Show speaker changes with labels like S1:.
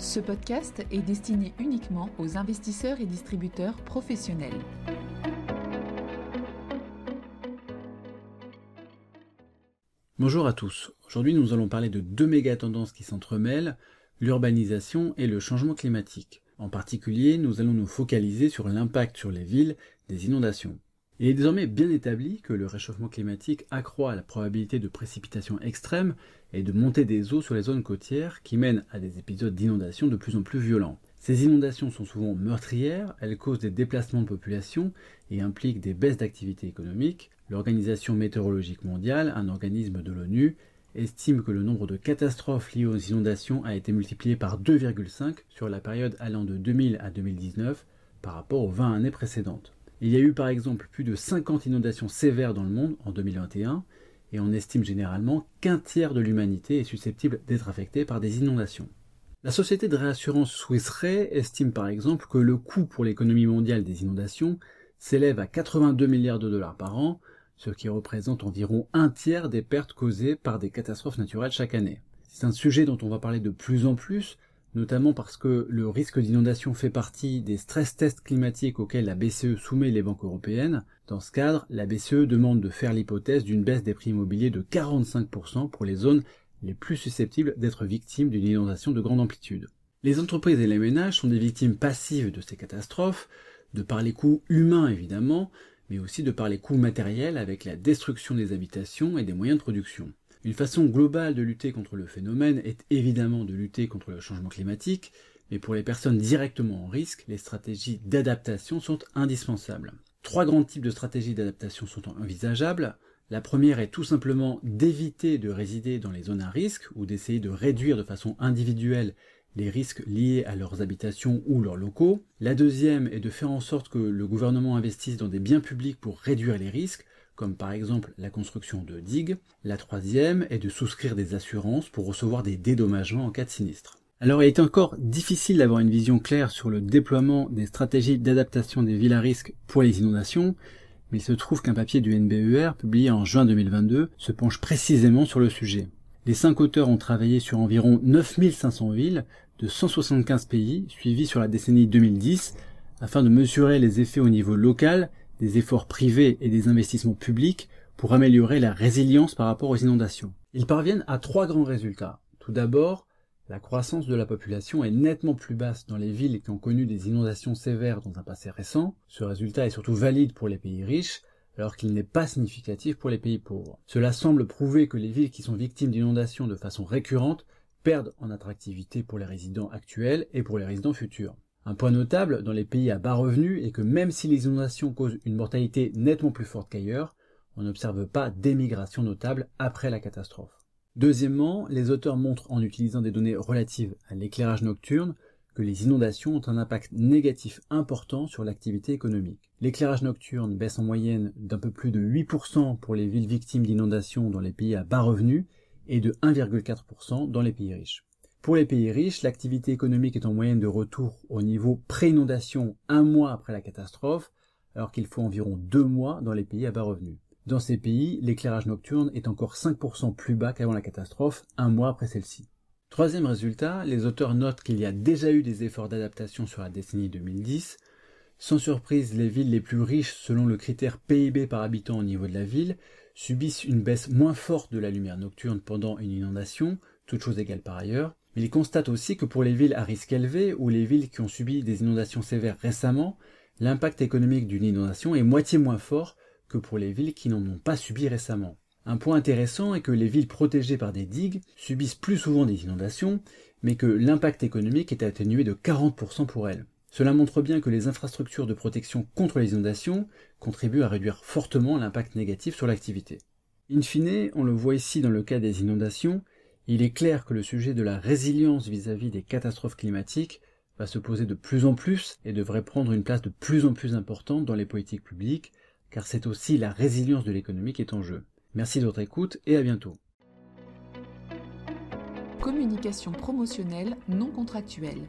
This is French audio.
S1: Ce podcast est destiné uniquement aux investisseurs et distributeurs professionnels.
S2: Bonjour à tous. Aujourd'hui, nous allons parler de deux méga tendances qui s'entremêlent, l'urbanisation et le changement climatique. En particulier, nous allons nous focaliser sur l'impact sur les villes des inondations. Il est désormais bien établi que le réchauffement climatique accroît la probabilité de précipitations extrêmes et de montée des eaux sur les zones côtières qui mènent à des épisodes d'inondations de plus en plus violents. Ces inondations sont souvent meurtrières, elles causent des déplacements de population et impliquent des baisses d'activité économique. L'Organisation météorologique mondiale, un organisme de l'ONU, estime que le nombre de catastrophes liées aux inondations a été multiplié par 2,5 sur la période allant de 2000 à 2019 par rapport aux 20 années précédentes. Il y a eu par exemple plus de 50 inondations sévères dans le monde en 2021, et on estime généralement qu'un tiers de l'humanité est susceptible d'être affecté par des inondations. La société de réassurance Swiss Re estime par exemple que le coût pour l'économie mondiale des inondations s'élève à 82 milliards de dollars par an, ce qui représente environ un tiers des pertes causées par des catastrophes naturelles chaque année. C'est un sujet dont on va parler de plus en plus, notamment parce que le risque d'inondation fait partie des stress tests climatiques auxquels la BCE soumet les banques européennes. Dans ce cadre, la BCE demande de faire l'hypothèse d'une baisse des prix immobiliers de 45% pour les zones les plus susceptibles d'être victimes d'une inondation de grande amplitude. Les entreprises et les ménages sont des victimes passives de ces catastrophes, de par les coûts humains évidemment, mais aussi de par les coûts matériels avec la destruction des habitations et des moyens de production. Une façon globale de lutter contre le phénomène est évidemment de lutter contre le changement climatique, mais pour les personnes directement en risque, les stratégies d'adaptation sont indispensables. Trois grands types de stratégies d'adaptation sont envisageables. La première est tout simplement d'éviter de résider dans les zones à risque ou d'essayer de réduire de façon individuelle les risques liés à leurs habitations ou leurs locaux. La deuxième est de faire en sorte que le gouvernement investisse dans des biens publics pour réduire les risques, comme par exemple la construction de digues. La troisième est de souscrire des assurances pour recevoir des dédommagements en cas de sinistre. Alors il est encore difficile d'avoir une vision claire sur le déploiement des stratégies d'adaptation des villes à risque pour les inondations, mais il se trouve qu'un papier du NBER, publié en juin 2022, se penche précisément sur le sujet. Les cinq auteurs ont travaillé sur environ 9500 villes de 175 pays, suivis sur la décennie 2010, afin de mesurer les effets au niveau local des efforts privés et des investissements publics pour améliorer la résilience par rapport aux inondations. Ils parviennent à trois grands résultats. Tout d'abord, la croissance de la population est nettement plus basse dans les villes qui ont connu des inondations sévères dans un passé récent. Ce résultat est surtout valide pour les pays riches, alors qu'il n'est pas significatif pour les pays pauvres. Cela semble prouver que les villes qui sont victimes d'inondations de façon récurrente perdent en attractivité pour les résidents actuels et pour les résidents futurs. Un point notable dans les pays à bas revenus est que même si les inondations causent une mortalité nettement plus forte qu'ailleurs, on n'observe pas d'émigration notable après la catastrophe. Deuxièmement, les auteurs montrent en utilisant des données relatives à l'éclairage nocturne que les inondations ont un impact négatif important sur l'activité économique. L'éclairage nocturne baisse en moyenne d'un peu plus de 8% pour les villes victimes d'inondations dans les pays à bas revenus et de 1,4% dans les pays riches. Pour les pays riches, l'activité économique est en moyenne de retour au niveau pré-inondation un mois après la catastrophe, alors qu'il faut environ deux mois dans les pays à bas revenus. Dans ces pays, l'éclairage nocturne est encore 5% plus bas qu'avant la catastrophe, un mois après celle-ci. Troisième résultat, les auteurs notent qu'il y a déjà eu des efforts d'adaptation sur la décennie 2010. Sans surprise, les villes les plus riches, selon le critère PIB par habitant au niveau de la ville, subissent une baisse moins forte de la lumière nocturne pendant une inondation, toute chose égale par ailleurs, mais il constate aussi que pour les villes à risque élevé ou les villes qui ont subi des inondations sévères récemment, l'impact économique d'une inondation est moitié moins fort que pour les villes qui n'en ont pas subi récemment. Un point intéressant est que les villes protégées par des digues subissent plus souvent des inondations, mais que l'impact économique est atténué de 40% pour elles. Cela montre bien que les infrastructures de protection contre les inondations contribuent à réduire fortement l'impact négatif sur l'activité. In fine, on le voit ici dans le cas des inondations, il est clair que le sujet de la résilience vis-à-vis des catastrophes climatiques va se poser de plus en plus et devrait prendre une place de plus en plus importante dans les politiques publiques, car c'est aussi la résilience de l'économie qui est en jeu. Merci de votre écoute et à bientôt.
S1: Communication promotionnelle non contractuelle.